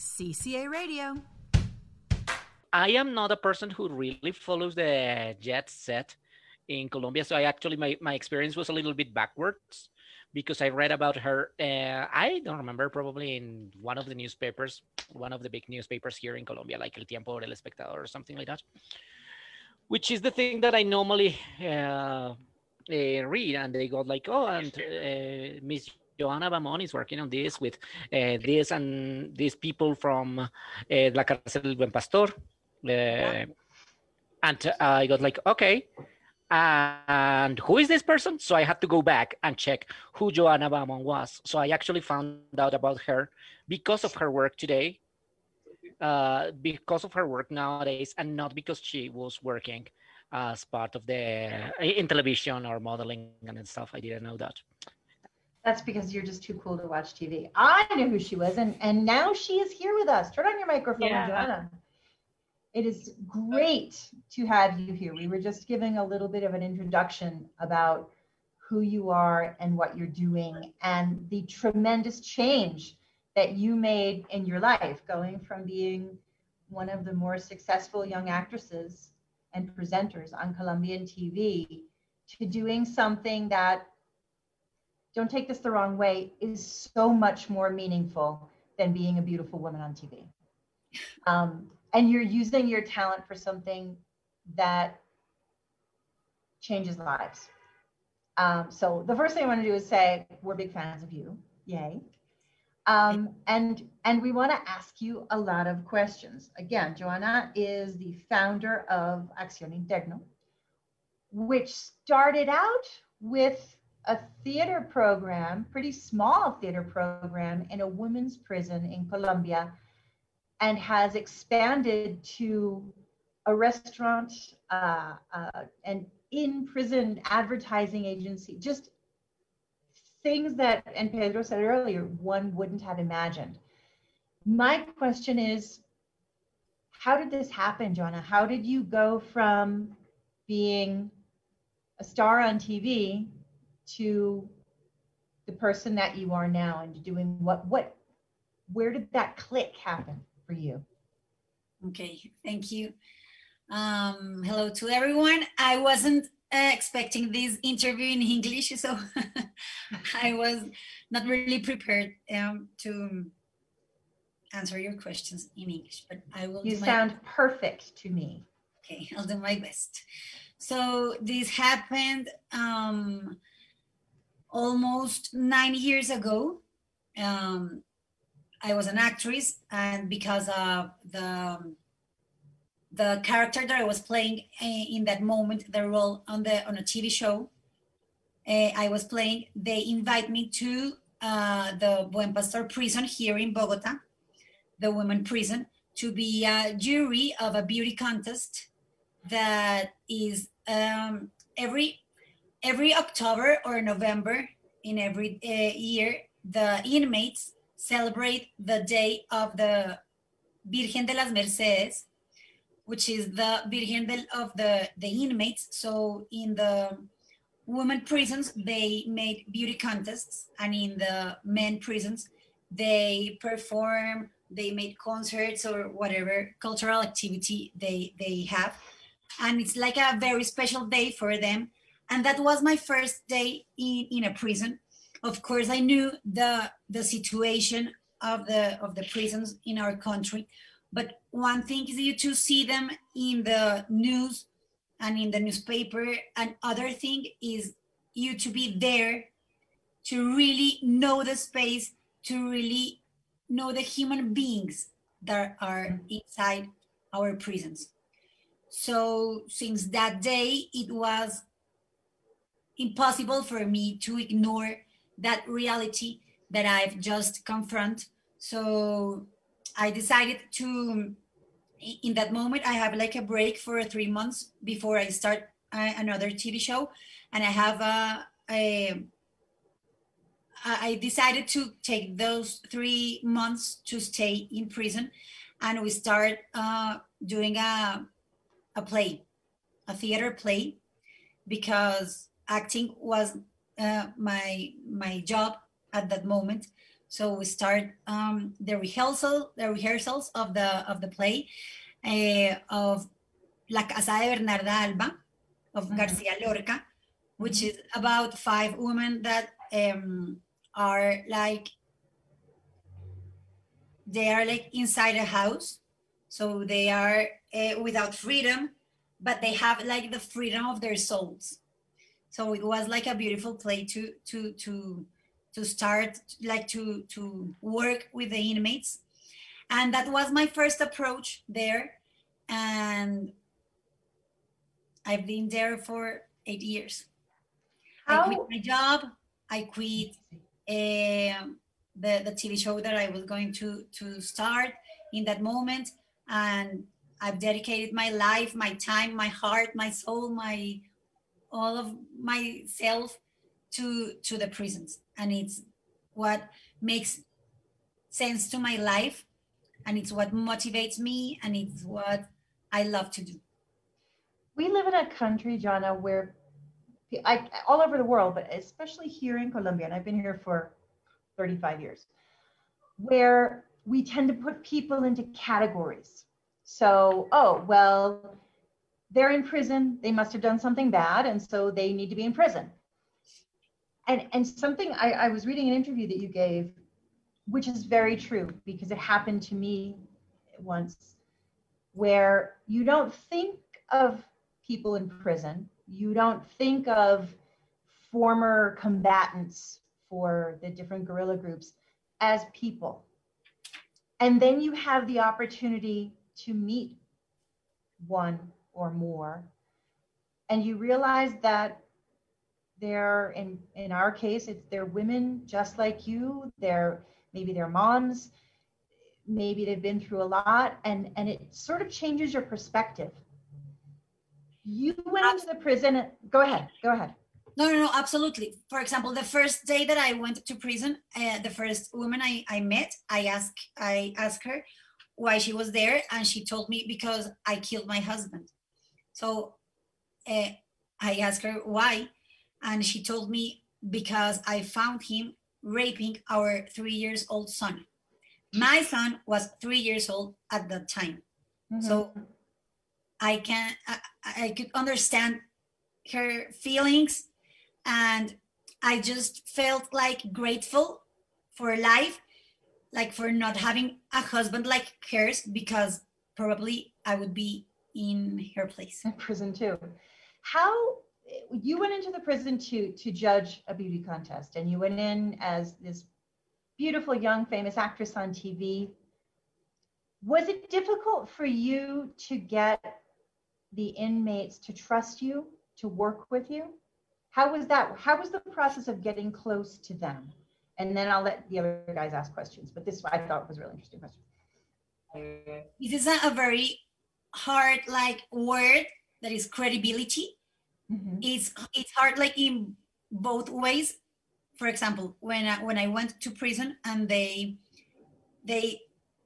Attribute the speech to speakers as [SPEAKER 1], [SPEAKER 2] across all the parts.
[SPEAKER 1] CCA Radio.
[SPEAKER 2] I am not a person who really follows the jet set in Colombia. So I actually, my, my experience was a little bit backwards because I read about her. Uh, I don't remember, probably in one of the newspapers, one of the big newspapers here in Colombia, like El Tiempo or El Espectador or something like that, which is the thing that I normally uh, uh, read. And they got like, oh, and uh, Miss Johana Bahamón is working on this with uh, this and these people from uh, La Cárcel del Buen Pastor. Yeah. And I got like, okay, and who is this person? So I had to go back and check who Johana Bahamón was. So I actually found out about her because of her work today, uh, because of her work nowadays, and not because she was working as part of the in television or modeling and stuff. I didn't know that.
[SPEAKER 3] That's because you're just too cool to watch TV. I knew who she was, and and now she is here with us. Turn on your microphone, yeah. Johana. It is great to have you here. We were just giving a little bit of an introduction about who you are and what you're doing and the tremendous change that you made in your life, going from being one of the more successful young actresses and presenters on Colombian TV to doing something that, don't take this the wrong way, is so much more meaningful than being a beautiful woman on TV. Um, and you're using your talent for something that changes lives. Um, so the first thing I want to do is say we're big fans of you. Yay. Um, and and we want to ask you a lot of questions. Again, Johana is the founder of Acción Interna, which started out with a theater program, pretty small theater program in a women's prison in Colombia and has expanded to a restaurant, uh, uh, an in prison advertising agency, just things that, and Pedro said earlier, one wouldn't have imagined. My question is, how did this happen, Johana? How did you go from being a star on TV to the person that you are now and doing what, what, where did that click happen? for you.
[SPEAKER 4] Okay, thank you. Um, hello to everyone. I wasn't uh, expecting this interview in English, so I was not really prepared um, to answer your questions in English, but I will.
[SPEAKER 3] You sound my... perfect to me.
[SPEAKER 4] Okay, I'll do my best. So this happened um, almost nine years ago. Um, I was an actress, and because of the the character that I was playing eh, in that moment, the role on the on a TV show uh, I was playing, they invite me to uh, the Buen Pastor prison here in Bogota, the women prison, to be a jury of a beauty contest that is um, every every October or November in every uh, year. The inmates celebrate the day of the Virgen de las Mercedes, which is the Virgen de, of the, the inmates. So in the women prisons, they made beauty contests, and in the men prisons, they perform, they made concerts or whatever cultural activity they, they have. And it's like a very special day for them. And that was my first day in, in a prison. Of course, I knew the the situation of the of the prisons in our country, but one thing is you to see them in the news and in the newspaper, and other thing is you to be there to really know the space, to really know the human beings that are inside our prisons. So since that day, it was impossible for me to ignore that reality that I've just confront. So I decided to, in that moment, I have like a break for three months before I start uh, another TV show, and I have a, a I decided to take those three months to stay in prison, and we start uh, doing a a play, a theater play, because acting was uh, my my job at that moment. So we start um, the rehearsal, the rehearsals of the of the play uh, of La Casa de Bernarda Alba of mm-hmm. Garcia Lorca, which mm-hmm. is about five women that um, are like they are like inside a house so they are uh, without freedom but they have like the freedom of their souls so it was like a beautiful play to to to to start like to to work with the inmates. And that was my first approach there. And i've been there for eight years. How? i quit my job. I quit um, the, the tv show that i was going to to start in that moment. And i've dedicated my life my time my heart my soul my all of myself to to the prisons. And it's what makes sense to my life. And it's what motivates me. And it's what i love to do.
[SPEAKER 3] We live in a country Johana where I, all over the world but especially here in colombia and i've been here for 35 years where we tend to put people into categories. So oh well they're in prison they must have done something bad and so they need to be in prison. And and something I, I was reading an interview that you gave which is very true because it happened to me once where you don't think of people in prison you don't think of former combatants for the different guerrilla groups as people. And then you have the opportunity to meet one or more. And you realize that they're in in our case, it's they're women just like you. They're maybe they're moms, maybe they've been through a lot, and and it sort of changes your perspective. You went into the prison. Go ahead. Go ahead.
[SPEAKER 4] No, no, no, absolutely. For example, the first day that I went to prison, uh, the first woman I, I met, I asked I asked her why she was there, and she told me because I killed my husband. So uh, I asked her why, and she told me because I found him raping our three years old son. My son was three years old at that time. Mm-hmm. So I can I, I could understand her feelings and I just felt like grateful for life, like for not having a husband like hers because probably I would be in her place.
[SPEAKER 3] In prison too. How you went into the prison to to judge a beauty contest, and you went in as this beautiful young famous actress on TV. Was it difficult for you to get the inmates to trust you, to work with you? How was that? How was the process of getting close to them? And then I'll let the other guys ask questions. But this I thought was a really interesting question.
[SPEAKER 4] This is a very hard like word that is credibility mm-hmm. it's it's hard like in both ways. For example when I, when i went to prison and they they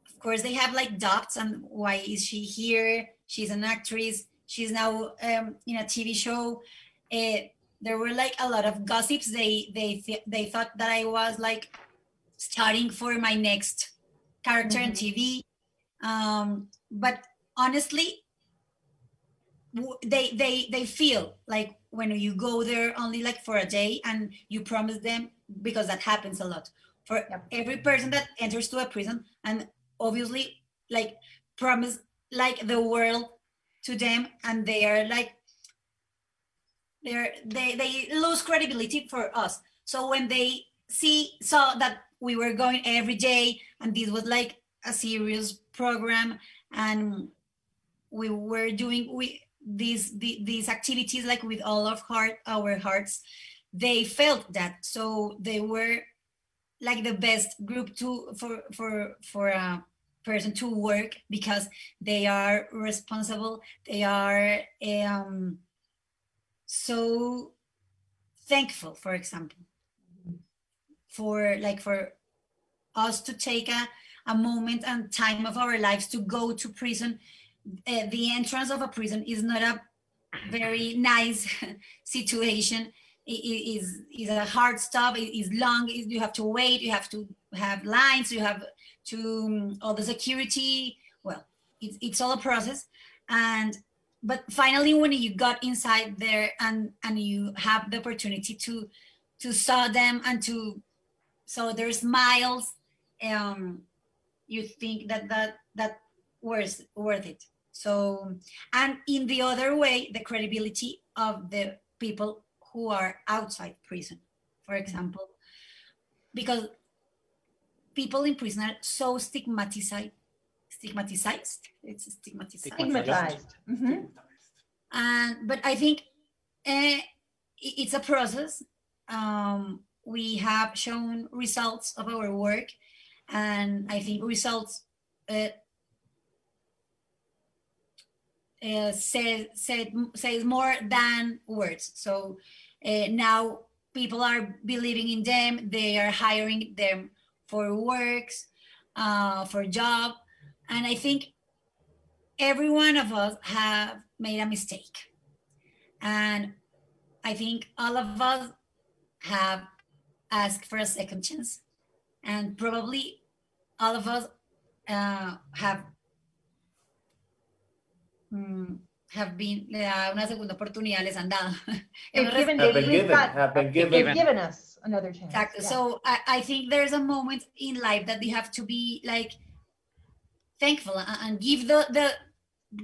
[SPEAKER 4] of course they have like doubts and why is she here? She's an actress. She's now um, in a tv show. Uh, there were like a lot of gossips. They they th- they thought that i was like starting for my next character mm-hmm. on tv um, but honestly they they they feel like when you go there only like for a day and you promise them because that happens a lot. For every person that enters to a prison and obviously like promise like the world to them and they are like they're they they lose credibility for us. So when they see saw that we were going every day and this was like a serious program and we were doing we these the, these activities like with all of heart our hearts they felt that. So they were like the best group to for for for a person to work because they are responsible. They are um so thankful for example for like for us to take a, a moment and time of our lives to go to prison uh, the entrance of a prison is not a very nice situation is is a hard stuff. It is long. You have to wait. You have to have lines. You have to um, all the security. Well, it's it's all a process, and but finally, when you got inside there and and you have the opportunity to to saw them and to so their smiles, um, you think that that that worth worth it. So and in the other way, the credibility of the people who are outside prison, for example, because people in prison are so stigmatized, stigmatized. It's stigmatized.
[SPEAKER 3] Stigmatized. Mhm.
[SPEAKER 4] And but I think uh, it's a process. Um, we have shown results of our work, and I think results uh, uh, say, says more than words. So uh, now people are believing in them. They are hiring them for works, uh, for job, and I think every one of us have made a mistake, and I think all of us have asked for a second chance, and probably all of us uh, have Mm, have been le da una segunda oportunidad les han dado.
[SPEAKER 3] They've given,
[SPEAKER 1] Have been given,
[SPEAKER 3] got,
[SPEAKER 1] have been
[SPEAKER 3] they've
[SPEAKER 1] given.
[SPEAKER 3] given us another chance.
[SPEAKER 4] Exactly.
[SPEAKER 3] Yeah.
[SPEAKER 4] So I, I think there's a moment in life that you have to be like thankful and, and give the the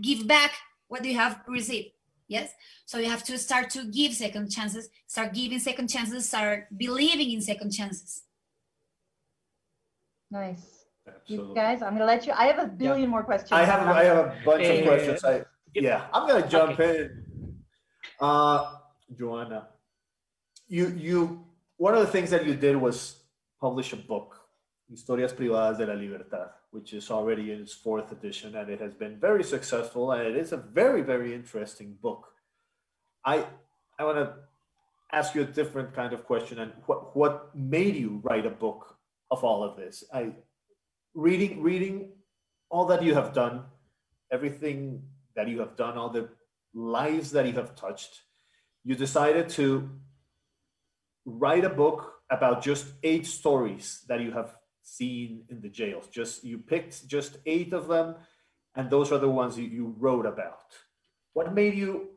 [SPEAKER 4] give back what you have received. Yes. So you have to start to give second chances, start giving second chances, start believing in second chances.
[SPEAKER 3] Nice. You guys, I'm gonna let you, I have a billion more questions.
[SPEAKER 1] I have, I have a bunch of questions. I, yeah, I'm gonna jump
[SPEAKER 2] Okay.
[SPEAKER 1] in. Uh, Johana, you, you, one of the things that you did was publish a book, Historias Privadas de la Libertad, which is already in its fourth edition, and it has been very successful, and it is a very, very interesting book. I, I want to ask you a different kind of question, and what, what made you write a book of all of this? I, reading, reading all that you have done, everything that you have done, all the lives that you have touched, you decided to write a book about just eight stories that you have seen in the jails. Just you picked just eight of them, and those are the ones you, you wrote about. What made you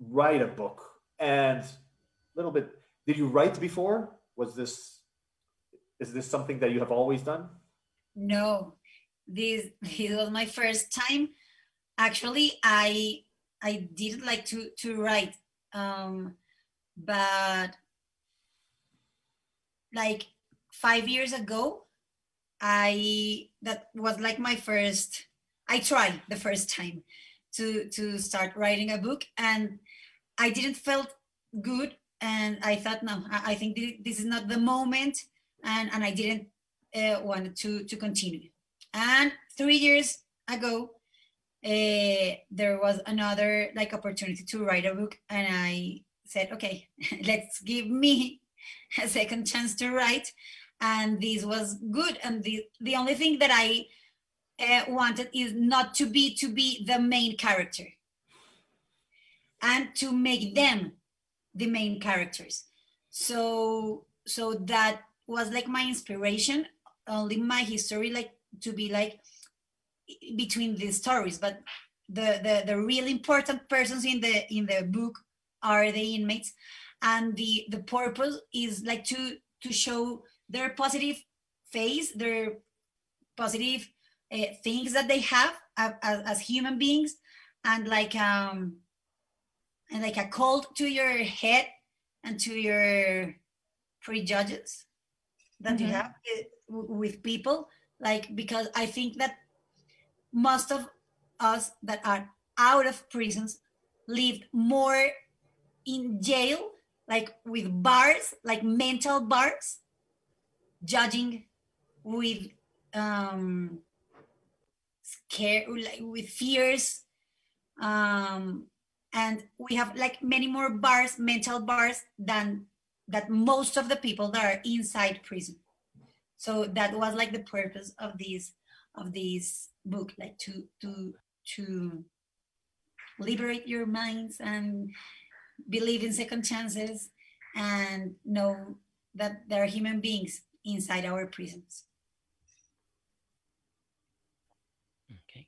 [SPEAKER 1] write a book? And a little bit, did you write before? Was this is this something that you have always done?
[SPEAKER 4] No, this this was my first time. Actually, I I didn't like to to write, um, but like five years ago, I that was like my first. I tried the first time to to start writing a book, and I didn't felt good, and I thought, no, I, I think thi- this is not the moment, and and I didn't uh, wanted to to continue. And three years ago, uh, there was another like opportunity to write a book, and I said, okay, let's give me a second chance to write. And this was good. And the the only thing that I uh, wanted is not to be to be the main character, and to make them the main characters. So so that was like my inspiration only my history like to be like between the stories. But the, the the real important persons in the in the book are the inmates. And the the purpose is like to to show their positive face their positive uh, things that they have as, as, human beings. And like um and like a call to your head and to your prejudges that you
[SPEAKER 3] Mhm.
[SPEAKER 4] have with people like because i think that most of us that are out of prisons lived more in jail like with bars like mental bars judging with um scare like with fears um and we have like many more bars mental bars than that most of the people that are inside prison so that was like the purpose of this of this book like to to to liberate your minds and believe in second chances, and know that there are human beings inside our prisons.
[SPEAKER 2] Okay.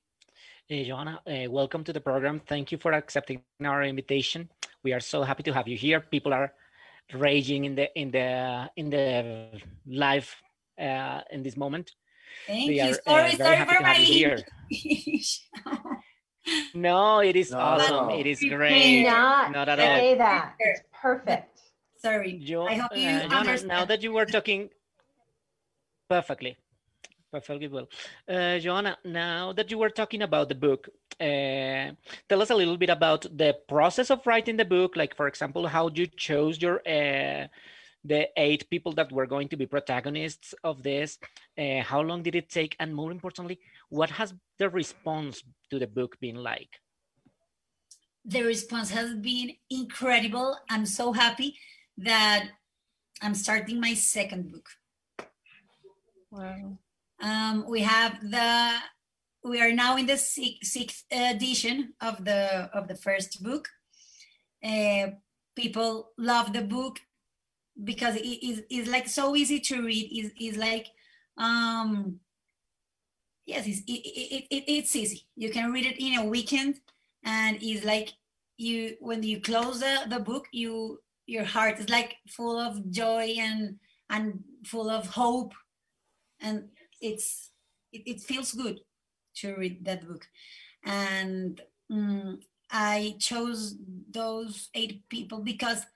[SPEAKER 2] Uh, Johana, uh, welcome to the program. Thank you for accepting our invitation. We are so happy to have you here. People are raging in the in the in the live uh, in this moment.
[SPEAKER 4] Thank
[SPEAKER 2] We
[SPEAKER 4] you.
[SPEAKER 2] are,
[SPEAKER 4] sorry,
[SPEAKER 2] uh, very
[SPEAKER 4] sorry
[SPEAKER 2] happy
[SPEAKER 4] for
[SPEAKER 2] to have
[SPEAKER 4] my
[SPEAKER 2] you here. No, it is
[SPEAKER 1] No,
[SPEAKER 2] awesome.
[SPEAKER 1] no.
[SPEAKER 2] It is great.
[SPEAKER 3] not
[SPEAKER 2] Not at all.
[SPEAKER 3] say that. It's perfect.
[SPEAKER 4] sorry.
[SPEAKER 2] Jo-
[SPEAKER 4] I hope you
[SPEAKER 2] uh, Johana, now that you were talking perfectly, perfectly well. Uh, Johana, now that you were talking about the book, uh, tell us a little bit about the process of writing the book. Like, for example, how you chose your uh, the eight people that were going to be protagonists of this. Uh, how long did it take, and more importantly, what has the response to the book been like?
[SPEAKER 4] the response has been incredible. I'm so happy that I'm starting my second book.
[SPEAKER 5] Wow.
[SPEAKER 4] Um, we have the we are now in the sixth edition of the of the first book. Uh, people love the book because it is it's like so easy to read. Is is like um yes, it's it, it, it, it's easy. You can read it in a weekend, and it's like you when you close the, the book, you your heart is like full of joy and and full of hope, and it's it, it feels good to read that book, and mm, I chose those eight people because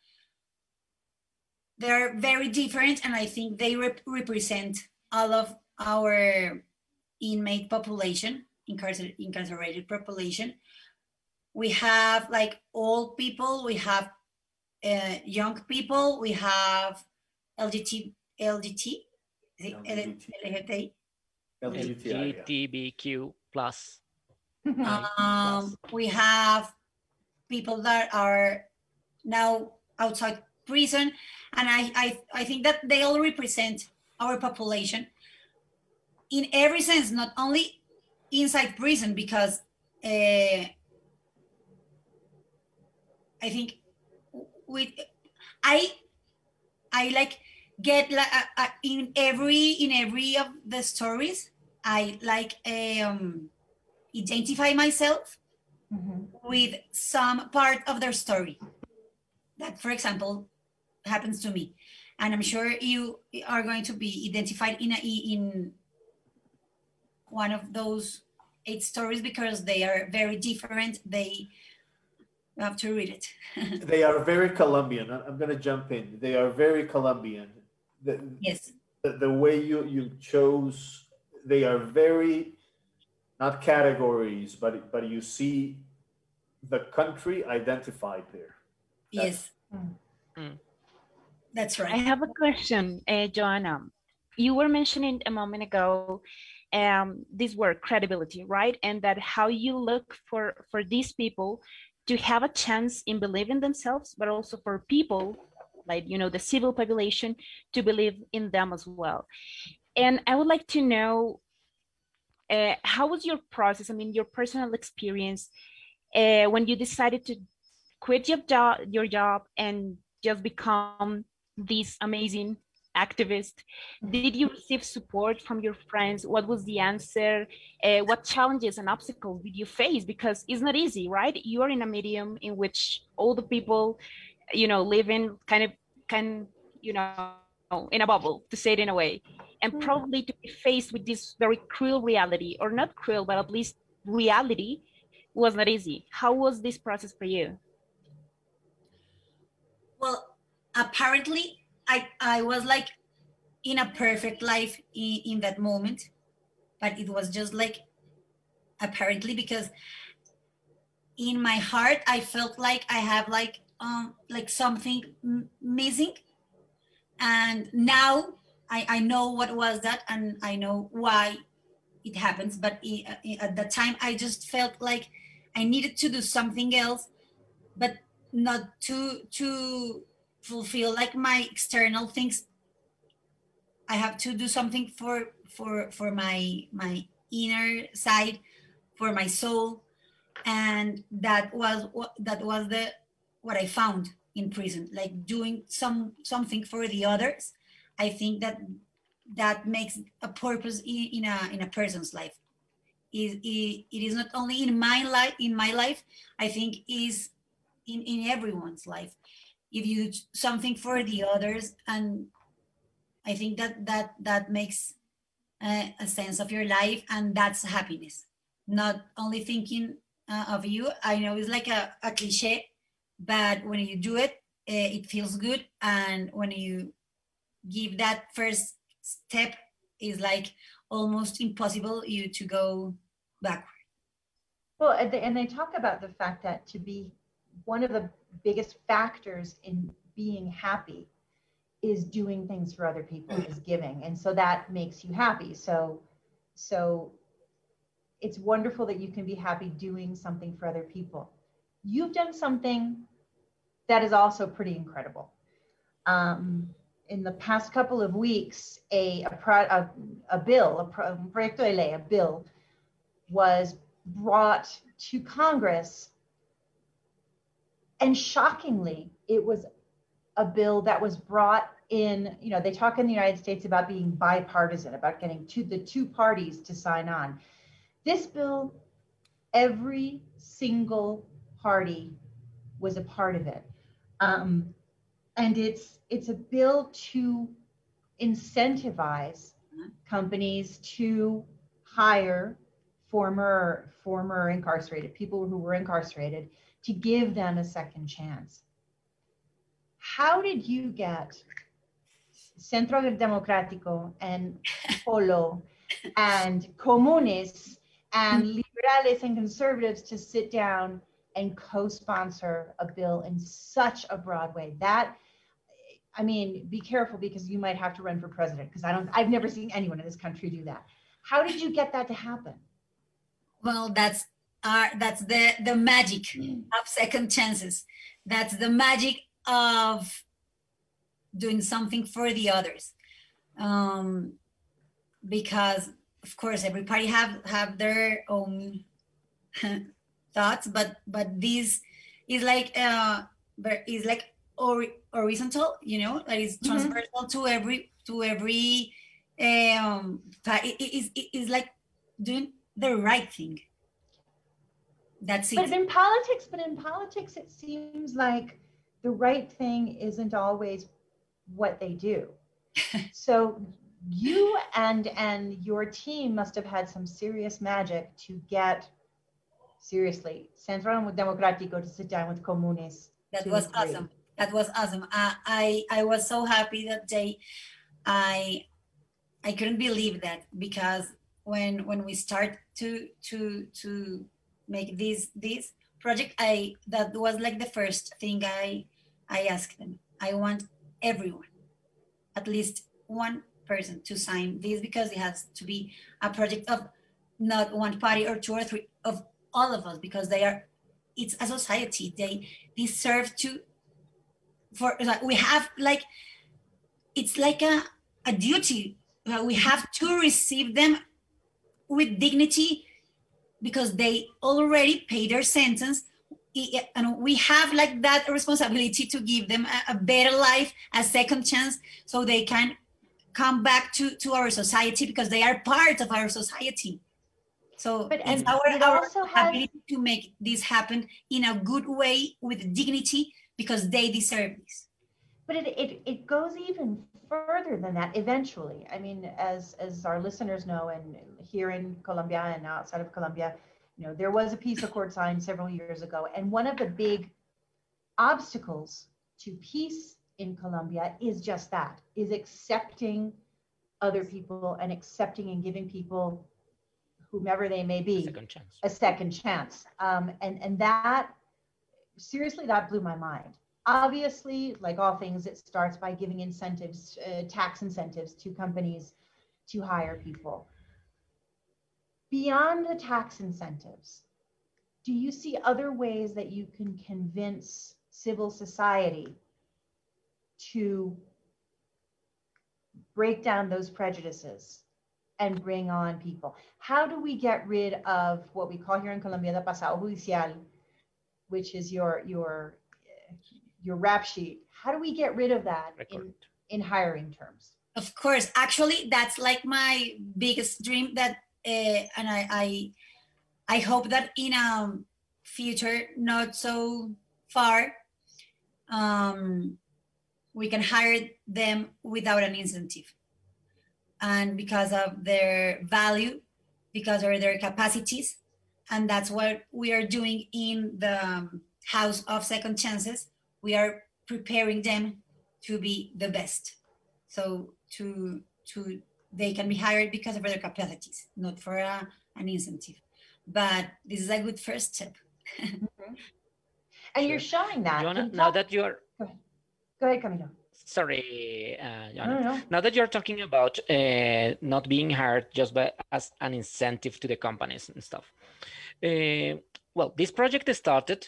[SPEAKER 4] they're very different, and I think they rep- represent all of our inmate population, incarcer- incarcerated population. We have like old people, we have uh, young people, we have LGBT, LGT,
[SPEAKER 1] LGBT.
[SPEAKER 4] LGBT.
[SPEAKER 1] LGBTI, yeah.
[SPEAKER 2] LGBTQ plus.
[SPEAKER 4] Um, we have people that are now outside prison, and I, I, I think that they all represent our population in every sense, not only inside prison, because uh, I think with I I like get like uh, uh, in every in every of the stories I like um identify myself
[SPEAKER 3] Mhm.
[SPEAKER 4] with some part of their story that for example happens to me and i'm sure you are going to be identified in a, in one of those eight stories because they are very different they you have to read it
[SPEAKER 1] They are very Colombian. I'm going to jump in. They are very Colombian. The,
[SPEAKER 4] yes
[SPEAKER 1] the, the way you, you chose, they are very, not categories, but, but you see the country identified there.
[SPEAKER 4] yes
[SPEAKER 2] Mm.
[SPEAKER 4] that's right.
[SPEAKER 5] I have a question, uh, Johana. You were mentioning a moment ago um, this word credibility, right? And that how you look for for these people to have a chance in believing themselves, but also for people like you know the civil population to believe in them as well. And I would like to know uh, how was your process? I mean, your personal experience uh, when you decided to quit your job, your job, and just become this amazing activist did you receive support from your friends what was the answer uh, what challenges and obstacles did you face because it's not easy right you are in a medium in which all the people you know living kind of can you know in a bubble to say it in a way. And hmm. probably to be faced with this very cruel reality or not cruel but at least reality was not easy. How was this process for you?
[SPEAKER 4] Well apparently i i was like in a perfect life in, in that moment but it was just like apparently because in my heart i felt like i have like um like something missing. And now I, I know what was that and i know why it happens. But i- i- at the time i just felt like i needed to do something else but not to to fulfill like my external things. I have to do something for for for my my inner side for my soul. And that was that was the what I found in prison, like doing some something for the others. I think that that makes a purpose in, in a in a person's life. It, it, it is not only in my life in my life. I think is in in everyone's life. If you do something for the others, and I think that that that makes a, a sense of your life, and that's happiness. Not only thinking uh, of you. I know it's like a, a cliche, but when you do it, uh, it feels good, and when you give that first step, is like almost impossible you to go backward.
[SPEAKER 3] Well, and they, and they talk about the fact that to be one of the biggest factors in being happy is doing things for other people, is giving, and so that makes you happy. So, so it's wonderful that you can be happy doing something for other people. You've done something that is also pretty incredible. Um, in the past couple of weeks, a, a, pro, a, a bill, a, pro, a proyecto de ley, a bill, was brought to Congress. And shockingly, it was a bill that was brought in, you know, they talk in the United States about being bipartisan, about getting to the two parties to sign on. This bill, every single party was a part of it. Um, and it's it's a bill to incentivize companies to hire former former incarcerated people who were incarcerated to give them a second chance. How did you get Centro Democrático and Polo and Comunes and liberales and conservatives to sit down and co-sponsor a bill in such a broad way? That I mean, be careful because you might have to run for president because I don't I've never seen anyone in this country do that. How did you get that to happen?
[SPEAKER 4] Well, that's our that's the the magic mm. of second chances. That's the magic of doing something for the others. Um, because of course every party have have their own thoughts, but but this is like uh is like or horizontal, you know, that is mm-hmm. transversal mm-hmm. to every to every um it is it, it is like doing the right thing. That's it.
[SPEAKER 3] But in politics, but in politics, it seems like the right thing isn't always what they do. so you and and your team must have had some serious magic to get seriously Centro Democrático to sit down with comunes.
[SPEAKER 4] That was agree. awesome that was awesome. I, I, I was so happy that day. I I couldn't believe that because when when we start to to to make this this project, I that was like the first thing I I asked them. I want everyone, at least one person to sign this because it has to be a project of not one party or two or three of all of us because they are it's a society. They deserve to for like we have like it's like a, a duty we have to receive them with dignity because they already paid their sentence. And we have like that responsibility to give them a, a, better life a second chance so they can come back to, to our society because they are part of our society so but it's our, our ability has... to make this happen in a good way with dignity because they deserve this.
[SPEAKER 3] But it, it, it goes even further than that eventually. I mean, as, as our listeners know, and here in Colombia and outside of Colombia, you know, there was a peace accord signed several years ago. And one of the big obstacles to peace in Colombia is just that, is accepting other people and accepting and giving people whomever they may be
[SPEAKER 2] a second chance,
[SPEAKER 3] a second chance. Um, and, and that seriously, that blew my mind. Obviously, like all things, it starts by giving incentives, uh, tax incentives to companies to hire people. Beyond the tax incentives, do you see other ways that you can convince civil society to break down those prejudices and bring on people? How do we get rid of what we call here in Colombia the pasado judicial, which is your your your rap sheet. How do we get rid of that in, in hiring terms?
[SPEAKER 4] Of course, actually, that's like my biggest dream. That uh, and I, I I hope that in a future not so far, um, we can hire them without an incentive, and because of their value, because of their capacities, and that's what we are doing in the um, House of Second Chances. We are preparing them to be the best. So to to they can be hired because of their capacities, not for a, an incentive. But this is a good first step.
[SPEAKER 3] And you're showing that.
[SPEAKER 2] Johana,
[SPEAKER 3] in
[SPEAKER 2] now that you're
[SPEAKER 3] Go ahead, Camilo.
[SPEAKER 2] Sorry, uh,
[SPEAKER 3] No,
[SPEAKER 2] Johana.
[SPEAKER 3] no, no.
[SPEAKER 2] now that you're talking about uh, not being hired just by, as an incentive to the companies and stuff uh, well this project started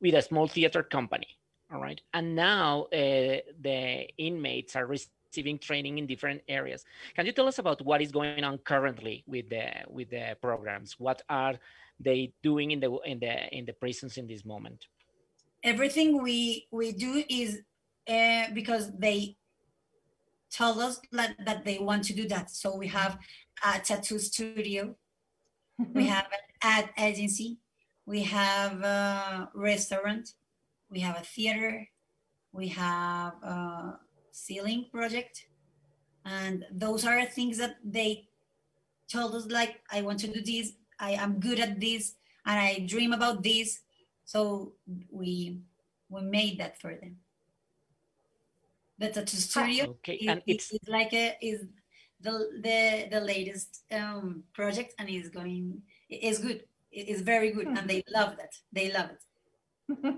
[SPEAKER 2] with a small theater company all right and now uh, the inmates are receiving training in different areas can you tell us about what is going on currently with the with the programs what are they doing in the in the in the prisons in this moment
[SPEAKER 4] Everything we we do is uh, because they told us that, that they want to do that. So we have a tattoo studio, we have an ad agency, we have a restaurant, we have a theater, we have a ceiling project, and those are things that they told us like I want to do this, I am good at this, and I dream about this. So we we made that for them. The tattoo studio.
[SPEAKER 2] Okay
[SPEAKER 4] is,
[SPEAKER 2] and it's
[SPEAKER 4] is like a is the the the latest um project and is going is good. It is very good and they love that. They love it.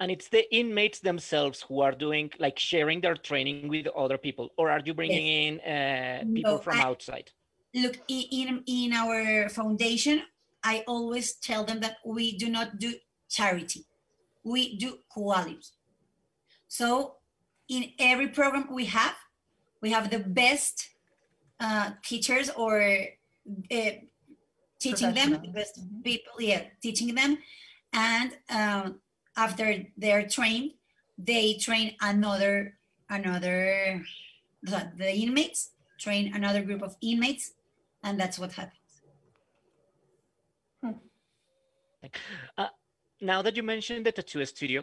[SPEAKER 2] and it's the inmates themselves who are doing like sharing their training with other people or are you bringing in uh, people
[SPEAKER 4] No,
[SPEAKER 2] from
[SPEAKER 4] I-
[SPEAKER 2] outside?
[SPEAKER 4] Look in in our foundation i always tell them that we do not do charity. We do quality so in every program we have we have the best uh, teachers or uh, teaching them the best
[SPEAKER 3] Mhm.
[SPEAKER 4] people yeah teaching them. And um, after they're trained they train another another the, the inmates train another group of inmates and that's what happens.
[SPEAKER 2] Now that you mentioned the tattoo studio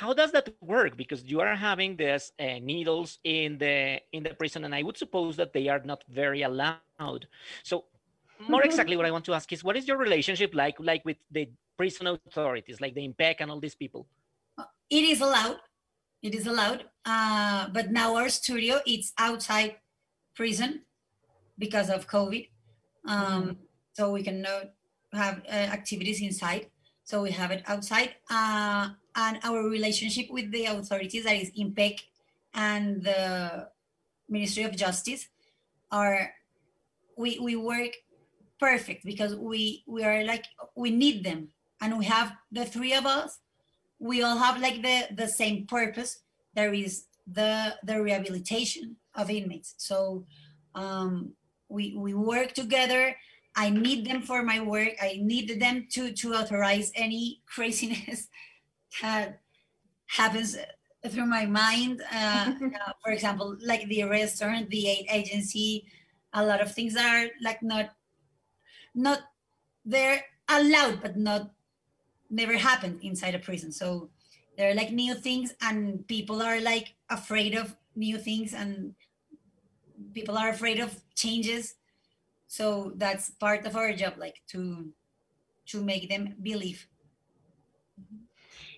[SPEAKER 2] how does that work? Because you are having this uh, needles in the in the prison and i would suppose that they are not very allowed. So more exactly what i want to ask is what is your relationship like like with the prison authorities like the INPEC and all these people?
[SPEAKER 4] It is allowed. It is allowed. Uh, but now our studio it's outside prison because of covid. Um, so we cannot have uh, activities inside. So we have it outside. Uh, and our relationship with the authorities that is INPEC and the ministry of justice are we we work perfect because we we are like we need them. And we have the three of us we all have like the the same purpose. There is the the rehabilitation of inmates. So um we we work together. I need them for my work. I need them to to authorize any craziness that happens through my mind uh, uh, for example like the restaurant the aid agency a lot of things are like not not they're allowed but not never happened inside a prison. So there are like new things and people are like afraid of new things and people are afraid of changes. So that's part of our job like to to make them believe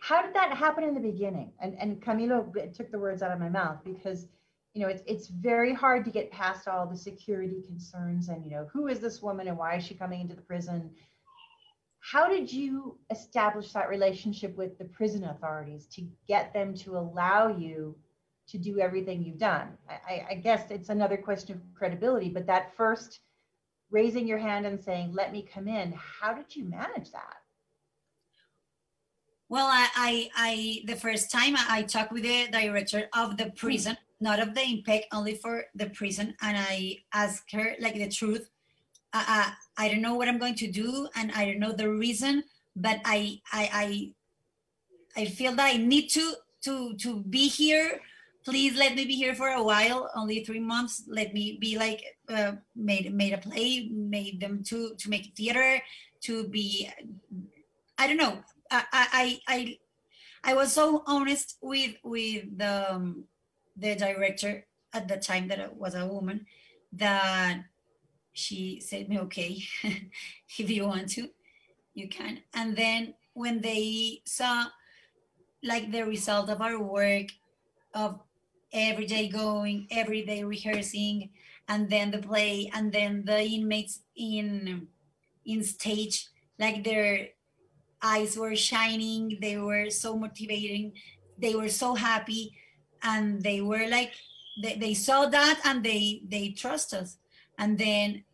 [SPEAKER 3] How did that happen in the beginning? And and Camilo took the words out of my mouth because you know it's it's very hard to get past all the security concerns and you know who is this woman and why is she coming into the prison? How did you establish that relationship with the prison authorities to get them to allow you to do everything you've done? I, I, I guess it's another question of credibility, but that first raising your hand and saying, let me come in, how did you manage that?
[SPEAKER 4] Well, I, I, I the first time I, talked with the director of the prison, not of the INPEC, only for the prison, and I asked her like the truth. I, I, I don't know what I'm going to do, and I don't know the reason, but I, I, I, I feel that I need to to to be here. Please let me be here for a while. Only three months. Let me be like uh, made made a play, made them to to make theater, to be. I don't know. I I I I was so honest with with the um, the director at the time that I was a woman that she said me okay if you want to you can. And then when they saw like the result of our work of every day going every day rehearsing and then the play and then the inmates in in stage like their eyes were shining they were so motivating they were so happy and they were like they, they saw that and they they trust us. And then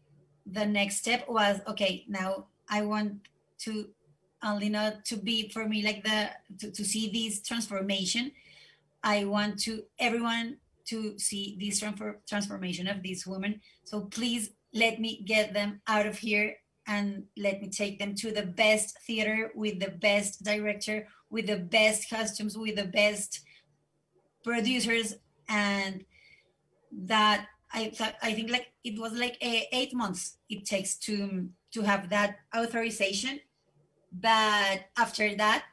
[SPEAKER 4] the next step was okay now i want to only not to be for me like the to, to see this transformation. I want to everyone to see this transformation of this woman. So please let me get them out of here and let me take them to the best theater with the best director with the best costumes with the best producers and that I I think like it was like eh, eight months it takes to to have that authorization, but after that,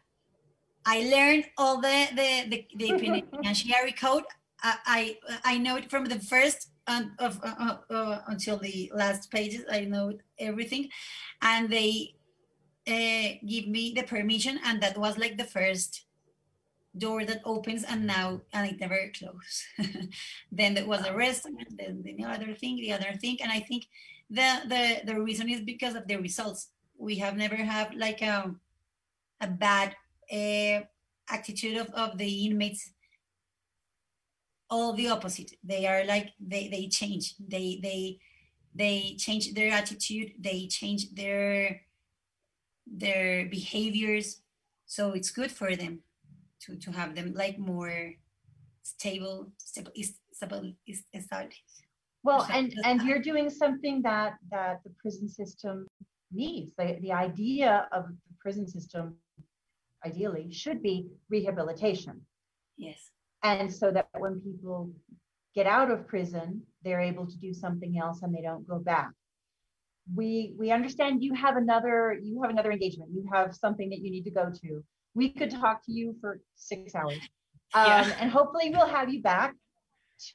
[SPEAKER 4] I learned all the the the, the penitentiary code. I, I I know it from the first of uh, uh, uh, until the last pages. I know everything, and they uh, give me the permission, and that was like the first door that opens and now and it never closes. Then there was a rest and then the other thing the other thing. And i think the the the reason is because of the results. We have never had like a, a bad uh, attitude of, of the inmates all the opposite they are like they they change they they they change their attitude they change their their behaviors so it's good for them to to have them like more stable, stable, stable, established.
[SPEAKER 3] Well, and and you're doing something that that the prison system needs. The the idea of the prison system, ideally, should be rehabilitation.
[SPEAKER 4] Yes.
[SPEAKER 3] And so that when people get out of prison, they're able to do something else and they don't go back. We we understand you have another you have another engagement. You have something that you need to go to we could talk to you for six hours. Um, yeah. And hopefully we'll have you back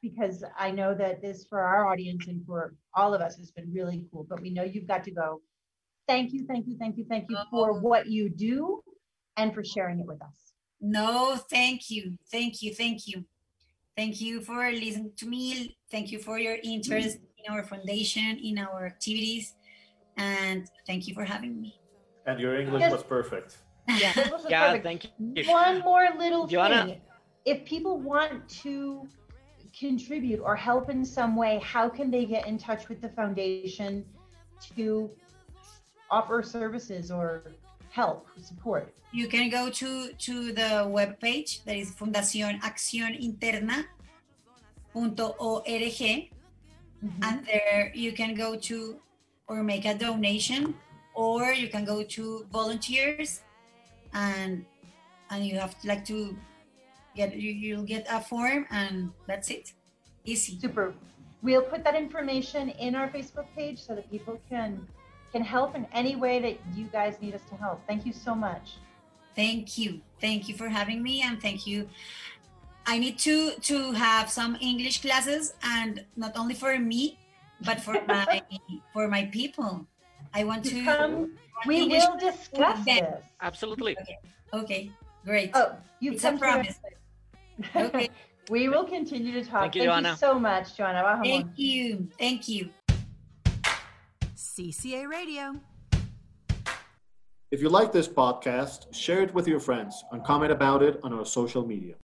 [SPEAKER 3] because I know that this for our audience and for all of us has been really cool, but we know you've got to go. Thank you, thank you, thank you, thank you for oh. what you do and for sharing it with us.
[SPEAKER 4] No, thank you, thank you, thank you. Thank you for listening to me. Thank you for your interest in our foundation, in our activities, and thank you for having me.
[SPEAKER 1] And your English yes. was perfect.
[SPEAKER 2] Yeah, yeah perfect. thank you.
[SPEAKER 3] One more little Johana. thing. If people want to contribute or help in some way, how can they get in touch with the foundation to offer services or help, support?
[SPEAKER 4] You can go to, to the web page that is Fundación Acción Interna. .org mm-hmm. and there you can go to or make a donation or you can go to volunteers and and you have to like to get you, you'll get a form and that's it easy
[SPEAKER 3] super we'll put that information in our facebook page so that people can can help in any way that you guys need us to help thank you so much
[SPEAKER 4] thank you thank you for having me and thank you i need to to have some english classes and not only for me but for my for my people i want to, to
[SPEAKER 3] come we will discuss this.
[SPEAKER 2] Absolutely.
[SPEAKER 4] Okay. okay. Great.
[SPEAKER 3] Oh, you
[SPEAKER 4] it's a promise.
[SPEAKER 3] okay. we will continue to talk.
[SPEAKER 2] Thank you, Thank you
[SPEAKER 3] so much, Johana.
[SPEAKER 4] Thank you. Thank you.
[SPEAKER 6] CCA Radio.
[SPEAKER 1] If you like this podcast, share it with your friends and comment about it on our social media.